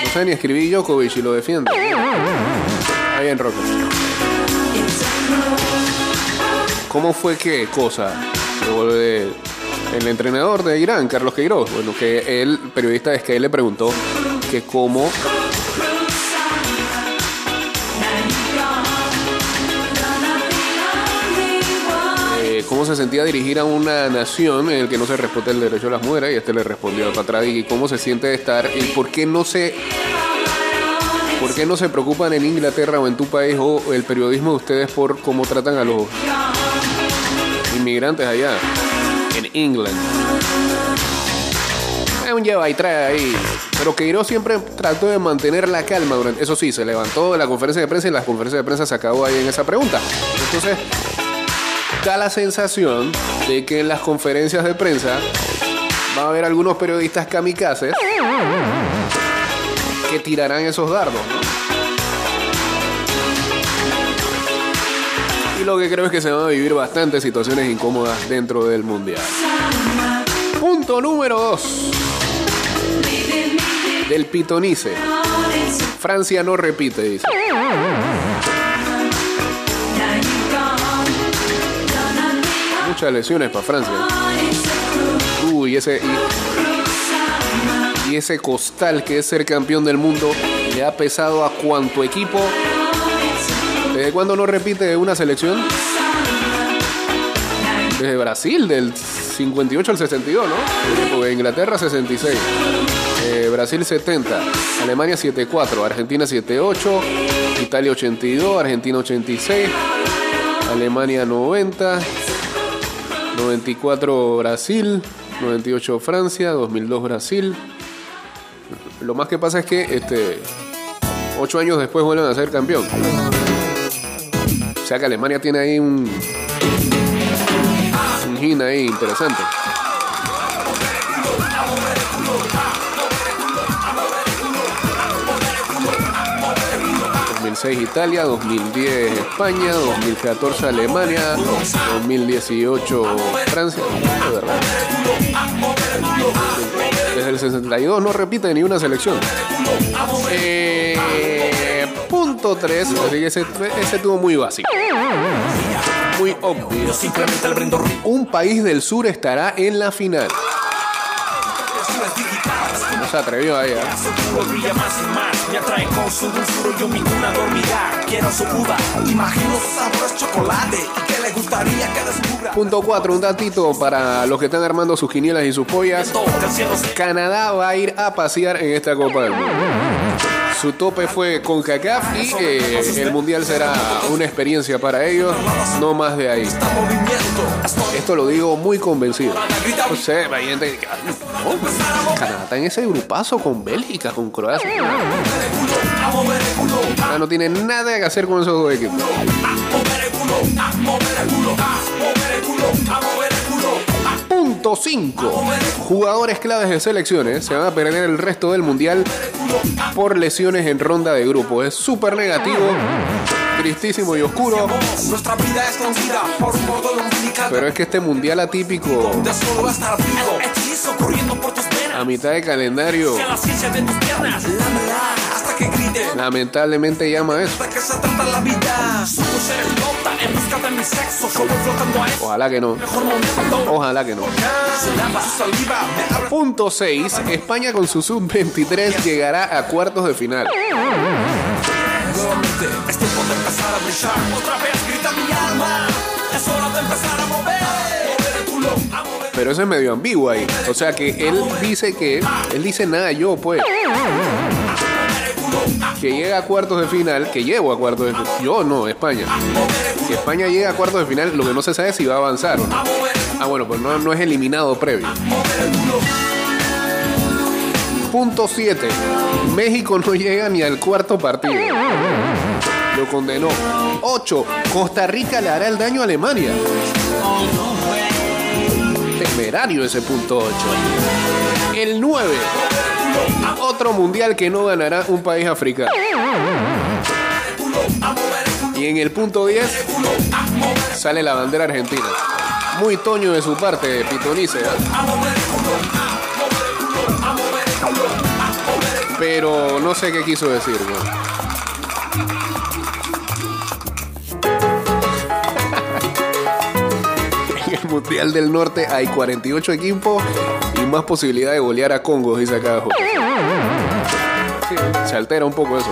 No sé ni escribí Djokovic y lo defiendo. Ahí en Rocket. ¿Cómo fue qué cosa? El entrenador de Irán, Carlos Queiroz. Bueno, que el periodista es que él le preguntó que cómo eh, cómo se sentía dirigir a una nación en el que no se respeta el derecho a las mujeres y este le respondió para atrás y cómo se siente de estar y por qué no se por qué no se preocupan en Inglaterra o en tu país o el periodismo de ustedes por cómo tratan a los inmigrantes allá en England. Es un lleva y trae ahí. Pero Queiroz siempre trató de mantener la calma durante. Eso sí, se levantó de la conferencia de prensa y la conferencia de prensa se acabó ahí en esa pregunta. Entonces, da la sensación de que en las conferencias de prensa va a haber algunos periodistas kamikazes tirarán esos dardos. ¿no? Y lo que creo es que se van a vivir bastantes situaciones incómodas dentro del mundial. Punto número 2 del pitonice. Francia no repite, dice. Muchas lesiones para Francia. Uy, ese. Y ese costal que es ser campeón del mundo le ha pesado a cuánto equipo. ¿Desde cuándo no repite una selección? Desde Brasil, del 58 al 62, ¿no? Inglaterra 66. Eh, Brasil 70, Alemania 74, Argentina 78, Italia 82, Argentina 86, Alemania 90, 94 Brasil, 98 Francia, 2002 Brasil. Lo más que pasa es que este, ocho años después vuelven a ser campeón. O sea que Alemania tiene ahí un, un hin ahí interesante. ...2006 Italia, 2010 España, 2014 Alemania, 2018 Francia. Desde el 62 no repite ni una selección. Eh, punto 3, así que ese, ese tuvo muy básico. Muy obvio. Un país del sur estará en la final. No se atrevió. ¿eh? mi cuna dormirá. Quiero su. Imagino su sabor es chocolate. Gustaría que descubra. Punto 4, un datito para los que están armando sus quinielas y sus pollas. Canadá va a ir a pasear en esta Copa del Mundo. Su tope fue con CACAF y eh, el Mundial será una experiencia para ellos, no más de ahí. Esto lo digo muy convencido. No sé, gente que... no, Canadá está en ese grupazo con Bélgica, con Croacia. No tiene nada que hacer con esos dos equipos. Punto 5. Jugadores claves de selecciones se van a perder el resto del mundial por lesiones en ronda de grupo. Es súper negativo, tristísimo y oscuro. Pero es que este mundial atípico, a a mitad de calendario, A. Lamentablemente llama eso. Ojalá que no. Ojalá que no. Punto 6. España con su sub-23 llegará a cuartos de final. nuevamente. Es tiempo de empezar a brillar. Otra vez grita mi alma. Es hora de empezar a mover. Mover el culo. A mover. Pero eso es medio ambiguo ahí. O sea que él dice que. Él dice nada, yo pues. Que llega a cuartos de final, que llevo a cuartos de final. Yo no, España. Que España llega a cuartos de final, lo que no se sabe es si va a avanzar o no. Ah, bueno, pues no, no es eliminado previo. Punto 7. México no llega ni al cuarto partido. Lo condenó. 8. Costa Rica le hará el daño a Alemania. Temerario ese punto 8. El 9. Otro mundial que no ganará un país africano. En el punto 10 sale la bandera argentina. Muy toño de su parte, Pitonice. ¿ah? Pero no sé qué quiso decir. ¿no? En el Mundial del Norte hay 48 equipos y más posibilidad de golear a Congo, dice acá. Sí, se altera un poco eso.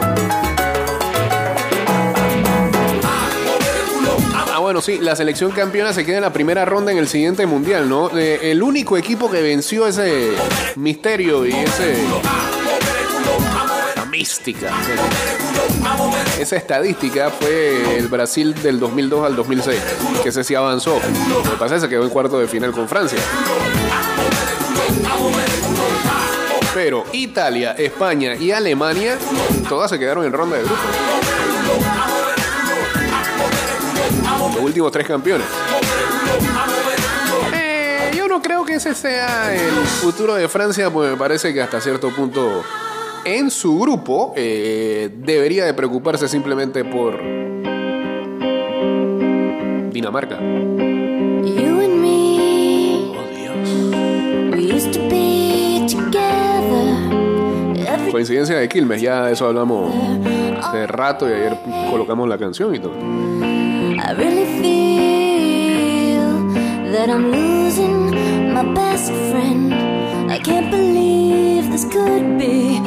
Bueno, sí, la selección campeona se queda en la primera ronda en el siguiente mundial, ¿no? El único equipo que venció ese misterio y ese. La mística. Esa estadística fue el Brasil del 2002 al 2006, que ese sí avanzó. Lo que pasa es que quedó en cuarto de final con Francia. Pero Italia, España y Alemania, todas se quedaron en ronda de grupo. Los últimos tres campeones. Eh, yo no creo que ese sea el futuro de Francia, porque me parece que hasta cierto punto en su grupo eh, debería de preocuparse simplemente por Dinamarca. You and me, we used to be together. Every Coincidencia de Quilmes, ya de eso hablamos hace rato y ayer colocamos la canción y todo. I really feel that I'm losing my best friend. I can't believe this could be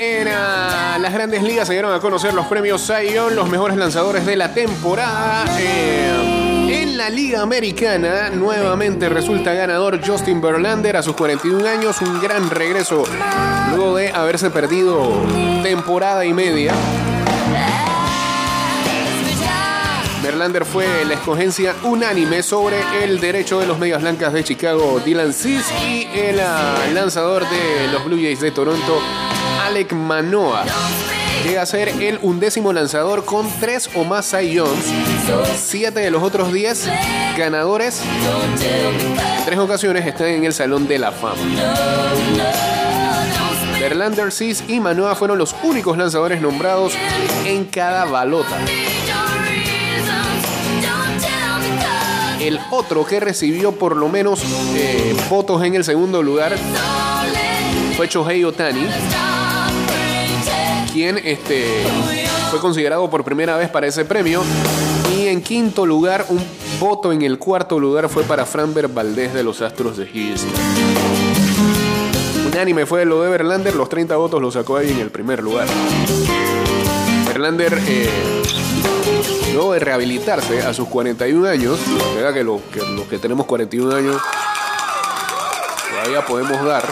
en ah, las grandes ligas se dieron a conocer los premios Young, los mejores lanzadores de la temporada. Eh, en la Liga Americana, nuevamente resulta ganador Justin Verlander a sus 41 años, un gran regreso luego de haberse perdido temporada y media. Verlander fue la escogencia unánime sobre el derecho de los Medias Blancas de Chicago, Dylan Cease, y el ah, lanzador de los Blue Jays de Toronto, Alec Manoa. Llega a ser el undécimo lanzador con tres o más Cy Youngs. Siete de los otros diez ganadores en tres ocasiones están en el Salón de la Fama. Verlander, Cease y Manoa fueron los únicos lanzadores nombrados en cada balota. El otro que recibió por lo menos eh, votos en el segundo lugar fue Shohei Otani, quien este, fue considerado por primera vez para ese premio. Y en quinto lugar, un voto en el cuarto lugar fue para Framber Valdez de los Astros de Houston. Unánime fue lo de Verlander, los 30 votos los sacó ahí en el primer lugar. Verlander, eh, luego de rehabilitarse a sus 41 años, que, lo- que los que tenemos 41 años todavía podemos dar.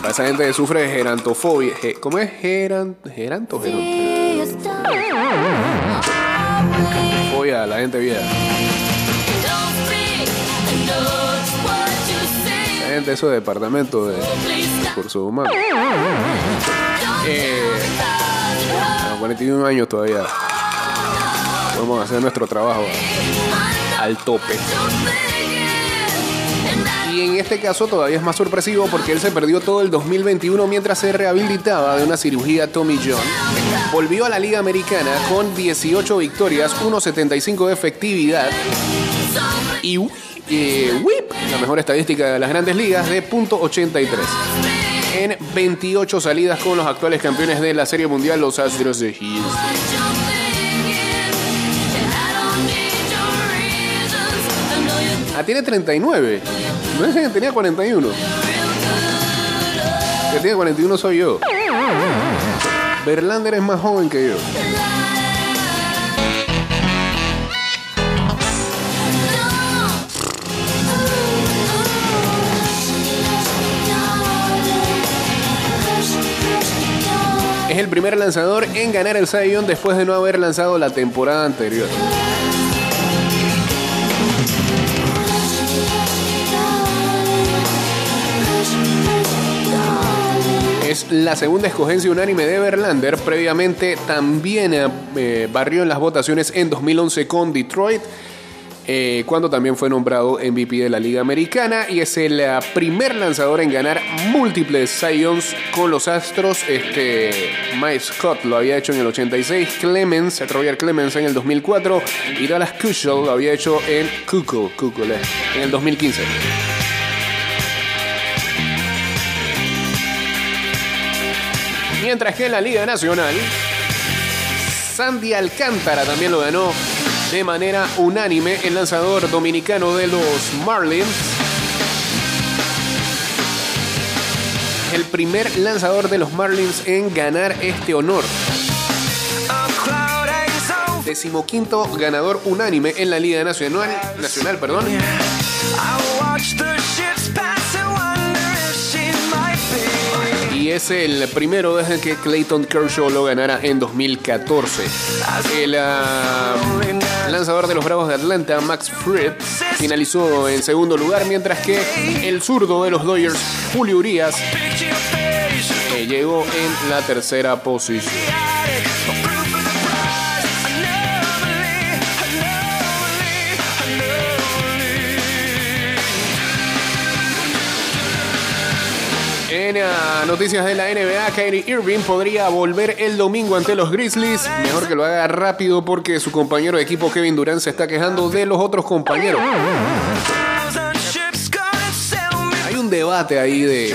Para esa gente que sufre de gerantofobia. ge- ¿Cómo es geran, geranto? geronto? Folla a la gente vieja. La gente, esos departamentos de recursos humanos. Eh, a los 41 años todavía. Vamos a hacer nuestro trabajo al tope. En este caso todavía es más sorpresivo porque él se perdió todo el 2021 mientras se rehabilitaba de una cirugía Tommy John. Volvió a la Liga Americana con 18 victorias, 1.75 de efectividad y eh, whip, la mejor estadística de las grandes ligas de .83. En 28 salidas con los actuales campeones de la Serie Mundial, los Astros de Houston. Tiene 39. No es que tenía 41. Que tiene 41 soy yo. Verlander es más joven que yo. Es el primer lanzador en ganar el Cy después de no haber lanzado la temporada anterior. Es la segunda escogencia unánime de Verlander. Previamente también eh, barrió en las votaciones en 2011 con Detroit. eh, cuando también fue nombrado MVP de la Liga Americana y es el eh, primer lanzador en ganar múltiples Cy con los Astros. Este Mike Scott lo había hecho en el 86, Clemens, Roger Clemens en el 2004 y Dallas Keuchel lo había hecho en eh, en el 2015. Mientras que en la Liga Nacional, Sandy Alcántara también lo ganó de manera unánime, el lanzador dominicano de los Marlins. El primer lanzador de los Marlins en ganar este honor. Decimoquinto ganador unánime en la Liga Nacional, Nacional perdón. Es el primero desde que Clayton Kershaw lo ganara en 2014. El ah, lanzador de los Bravos de Atlanta, Max Fried, finalizó en segundo lugar, mientras que el zurdo de los Dodgers, Julio Urias, eh, llegó en la tercera posición. Noticias de la NBA, Kyrie Irving podría volver el domingo ante los Grizzlies. Mejor que lo haga rápido porque su compañero de equipo Kevin Durant se está quejando de los otros compañeros. Hay un debate ahí de...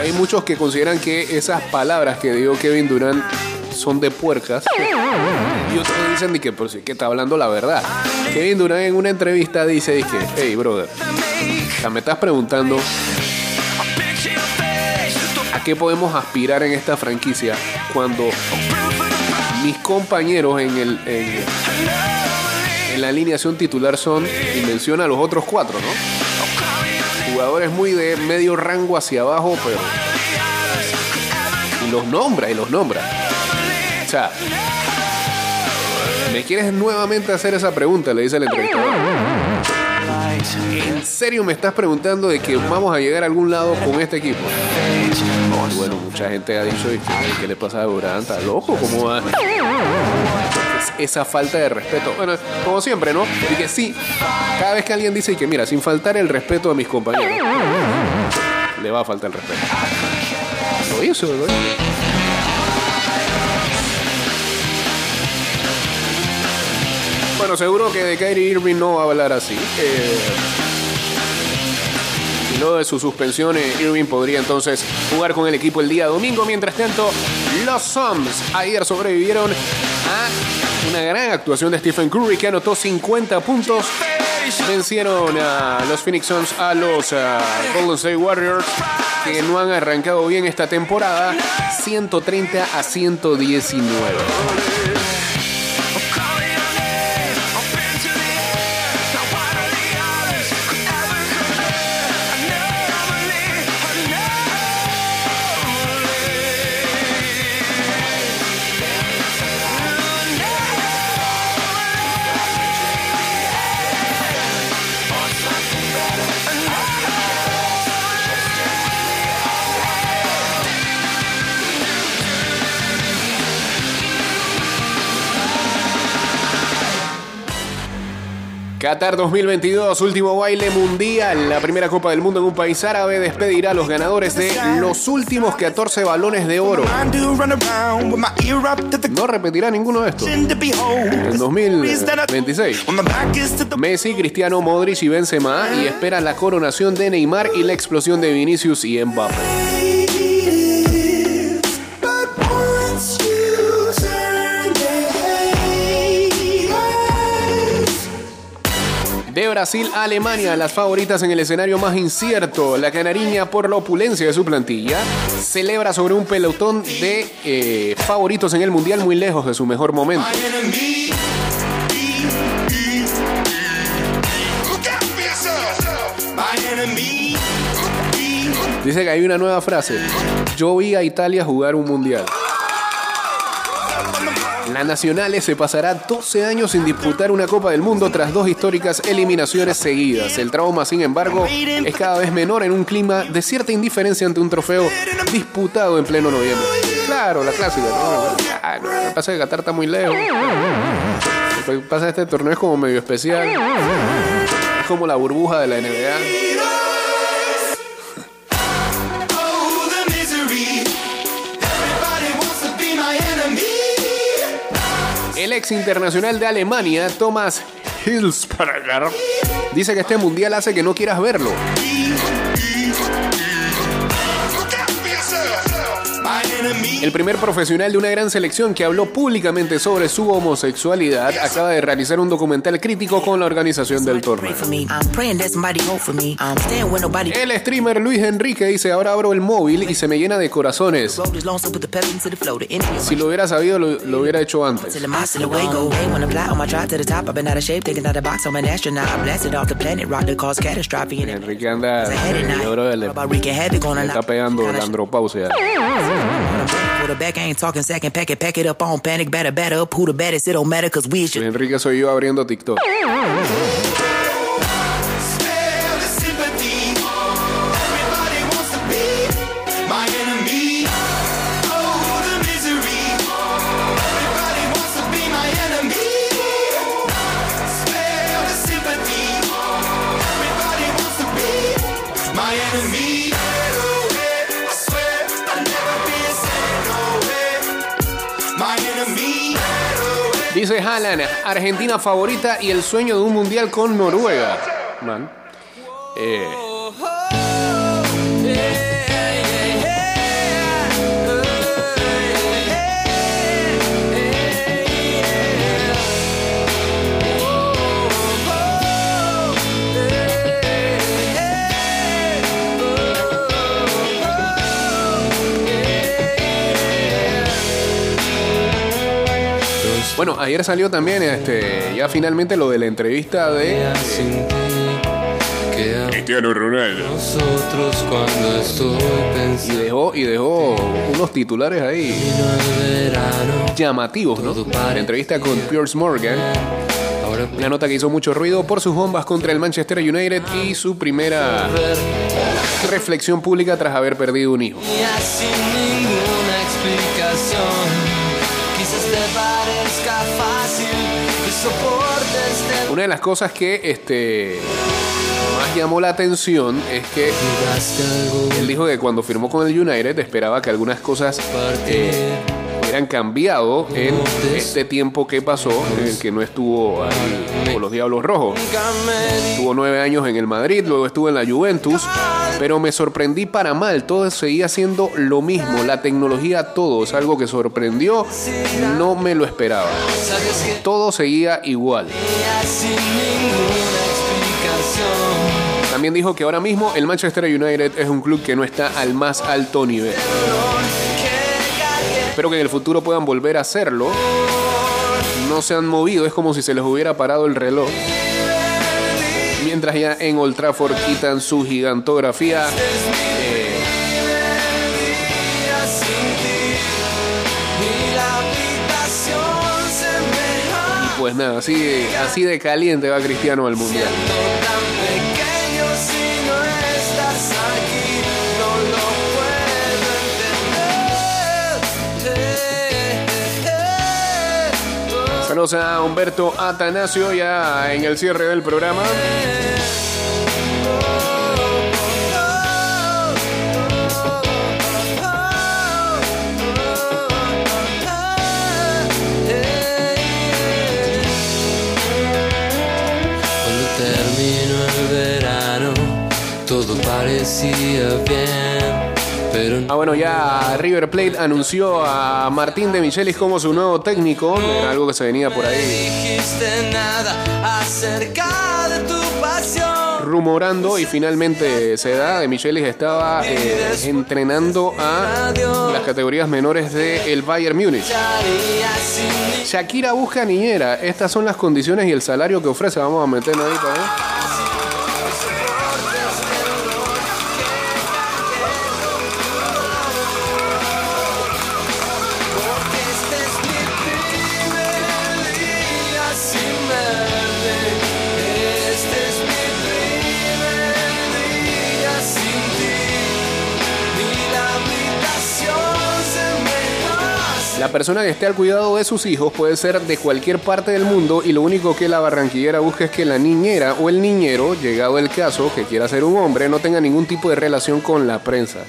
Hay muchos que consideran que esas palabras que dio Kevin Durant son de puercas. Y otros dicen que, pues, sí, que está hablando la verdad. Kevin Durant en una entrevista dice, dice hey, brother, me estás preguntando ¿A qué podemos aspirar en esta franquicia cuando mis compañeros en, el, en, la alineación titular son, y menciona los otros cuatro, ¿no? Jugadores muy de medio rango hacia abajo, pero... Y los nombra, y los nombra. O ¿me quieres nuevamente hacer esa pregunta? Le dice el entrevistador. ¿En serio me estás preguntando de que vamos a llegar a algún lado con este equipo? Y bueno, mucha gente ha dicho, ¿y qué, le pasa a Durant? ¿Está loco? ¿Cómo va? Es- esa falta de respeto. Bueno, como siempre, ¿no? Y que sí, cada vez que alguien dice que, mira, sin faltar el respeto a mis compañeros, le va a faltar el respeto. Lo hizo, lo hizo. Bueno, seguro que de Kyrie Irving no va a hablar así. Eh, y luego de su suspensión, eh, Irving podría entonces jugar con el equipo el día domingo. Mientras tanto, los Suns ayer sobrevivieron a una gran actuación de Stephen Curry que anotó 50 puntos. Vencieron a los Phoenix Suns a los ah, Golden State Warriors que no han arrancado bien esta temporada. 130 a 119. Qatar 2022, último baile mundial. La primera Copa del Mundo en un país árabe despedirá a los ganadores de los últimos 14 balones de oro. No repetirá ninguno de estos. En 2026. Messi, Cristiano, Modric y Benzema y espera la coronación de Neymar y la explosión de Vinicius y Mbappé. De Brasil a Alemania, las favoritas en el escenario más incierto. La canariña, por la opulencia de su plantilla, celebra sobre un pelotón de eh, favoritos en el mundial muy lejos de su mejor momento. Dice que hay una nueva frase. Yo vi a Italia jugar un mundial. La Nacionales se pasará 12 años sin disputar una Copa del Mundo tras dos históricas eliminaciones seguidas. El trauma, sin embargo, es cada vez menor en un clima de cierta indiferencia ante un trofeo disputado en pleno noviembre. Claro, la clásica. ¿no? Ah, lo que pasa es que Qatar está muy lejos. Lo que pasa es que este torneo es como medio especial. Es como la burbuja de la NBA. Ex internacional de Alemania, Thomas Hilsberger, dice que este mundial hace que no quieras verlo. El primer profesional de una gran selección que habló públicamente sobre su homosexualidad acaba de realizar un documental crítico con la organización del torneo. El streamer Luis Enrique dice, ahora abro el móvil y se me llena de corazones. Si lo hubiera sabido, lo, lo hubiera hecho antes. Enrique anda... le está pegando la andropausia. Quarterback ain't talking second pack it, pack it up on panic, batter, batter up. Who the baddest? It don't matter, cause we should. Enrique soy yo abriendo TikTok. Dice Argentina favorita y el sueño de un mundial con Noruega. Man. Eh, Bueno, ayer salió también este, ya finalmente lo de la entrevista de eh, Cristiano Ronaldo. Nosotros cuando estoy Y dejó, y dejó unos titulares ahí llamativos, ¿no? La entrevista con Piers Morgan. Una nota que hizo mucho ruido por sus bombas contra el Manchester United y su primera reflexión pública tras haber perdido un hijo. Una de las cosas que este más llamó la atención es que él dijo que cuando firmó con el United esperaba que algunas cosas eh, hubieran cambiado en este tiempo que pasó en el que no estuvo ahí con los Diablos Rojos. Estuvo nueve años en el Madrid, luego estuvo en la Juventus, pero me sorprendí para mal, todo seguía siendo lo mismo, la tecnología, todo, es algo que sorprendió, no me lo esperaba. Todo seguía igual. También dijo que ahora mismo el Manchester United es un club que no está al más alto nivel. Espero que en el futuro puedan volver a hacerlo. No se han movido, es como si se les hubiera parado el reloj. Mientras ya en Old Trafford quitan su gigantografía. eh, pues nada, así, así de caliente va Cristiano al Mundial. Saludos a Humberto Atanasio ya en el cierre del programa. Cuando terminó el verano, todo parecía bien, Ah, bueno, ya River Plate anunció a Martín de Michelis como su nuevo técnico. Era algo que se venía por ahí dijiste nada acerca de tu pasión. rumorando y finalmente se da. De Michelis estaba eh, entrenando a las categorías menores del Bayern Múnich. Shakira busca niñera. Estas son las condiciones y el salario que ofrece. Vamos a meternos ahí para ver. La persona que esté al cuidado de sus hijos puede ser de cualquier parte del mundo y lo único que la barranquillera busca es que la niñera o el niñero, llegado el caso, que quiera ser un hombre, no tenga ningún tipo de relación con la prensa.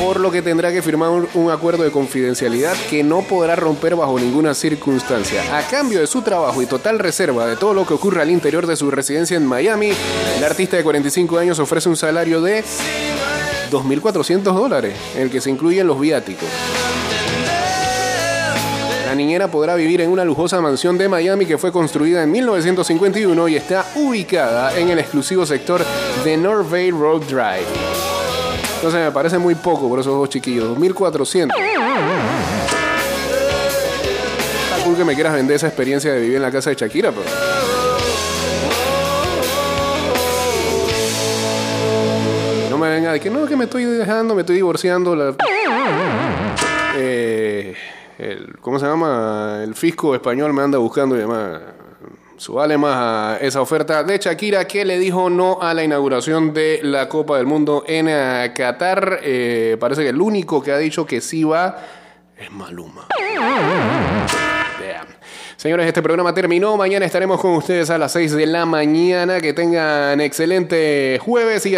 Por lo que tendrá que firmar un, acuerdo de confidencialidad que no podrá romper bajo ninguna circunstancia. A cambio de su trabajo y total reserva de todo lo que ocurre al interior de su residencia en Miami, el artista de 45 años ofrece un salario de 2.400 dólares, en el que se incluyen los viáticos. La niñera podrá vivir en una lujosa mansión de Miami que fue construida en 1951 y está ubicada en el exclusivo sector de North Bay Road Drive. Entonces me parece muy poco por esos dos chiquillos, 2.400. Está cool que me quieras vender esa experiencia de vivir en la casa de Shakira, pero... De que no, que me estoy dejando, me estoy divorciando. La... Eh, ¿Cómo se llama? El fisco español me anda buscando y demás. Subale más a esa oferta de Shakira que le dijo no a la inauguración de la Copa del Mundo en eh, Qatar. Eh, parece que el único que ha dicho que sí va es Maluma. Señores, este programa terminó. Mañana estaremos con ustedes a las 6 de la mañana. Que tengan excelente jueves y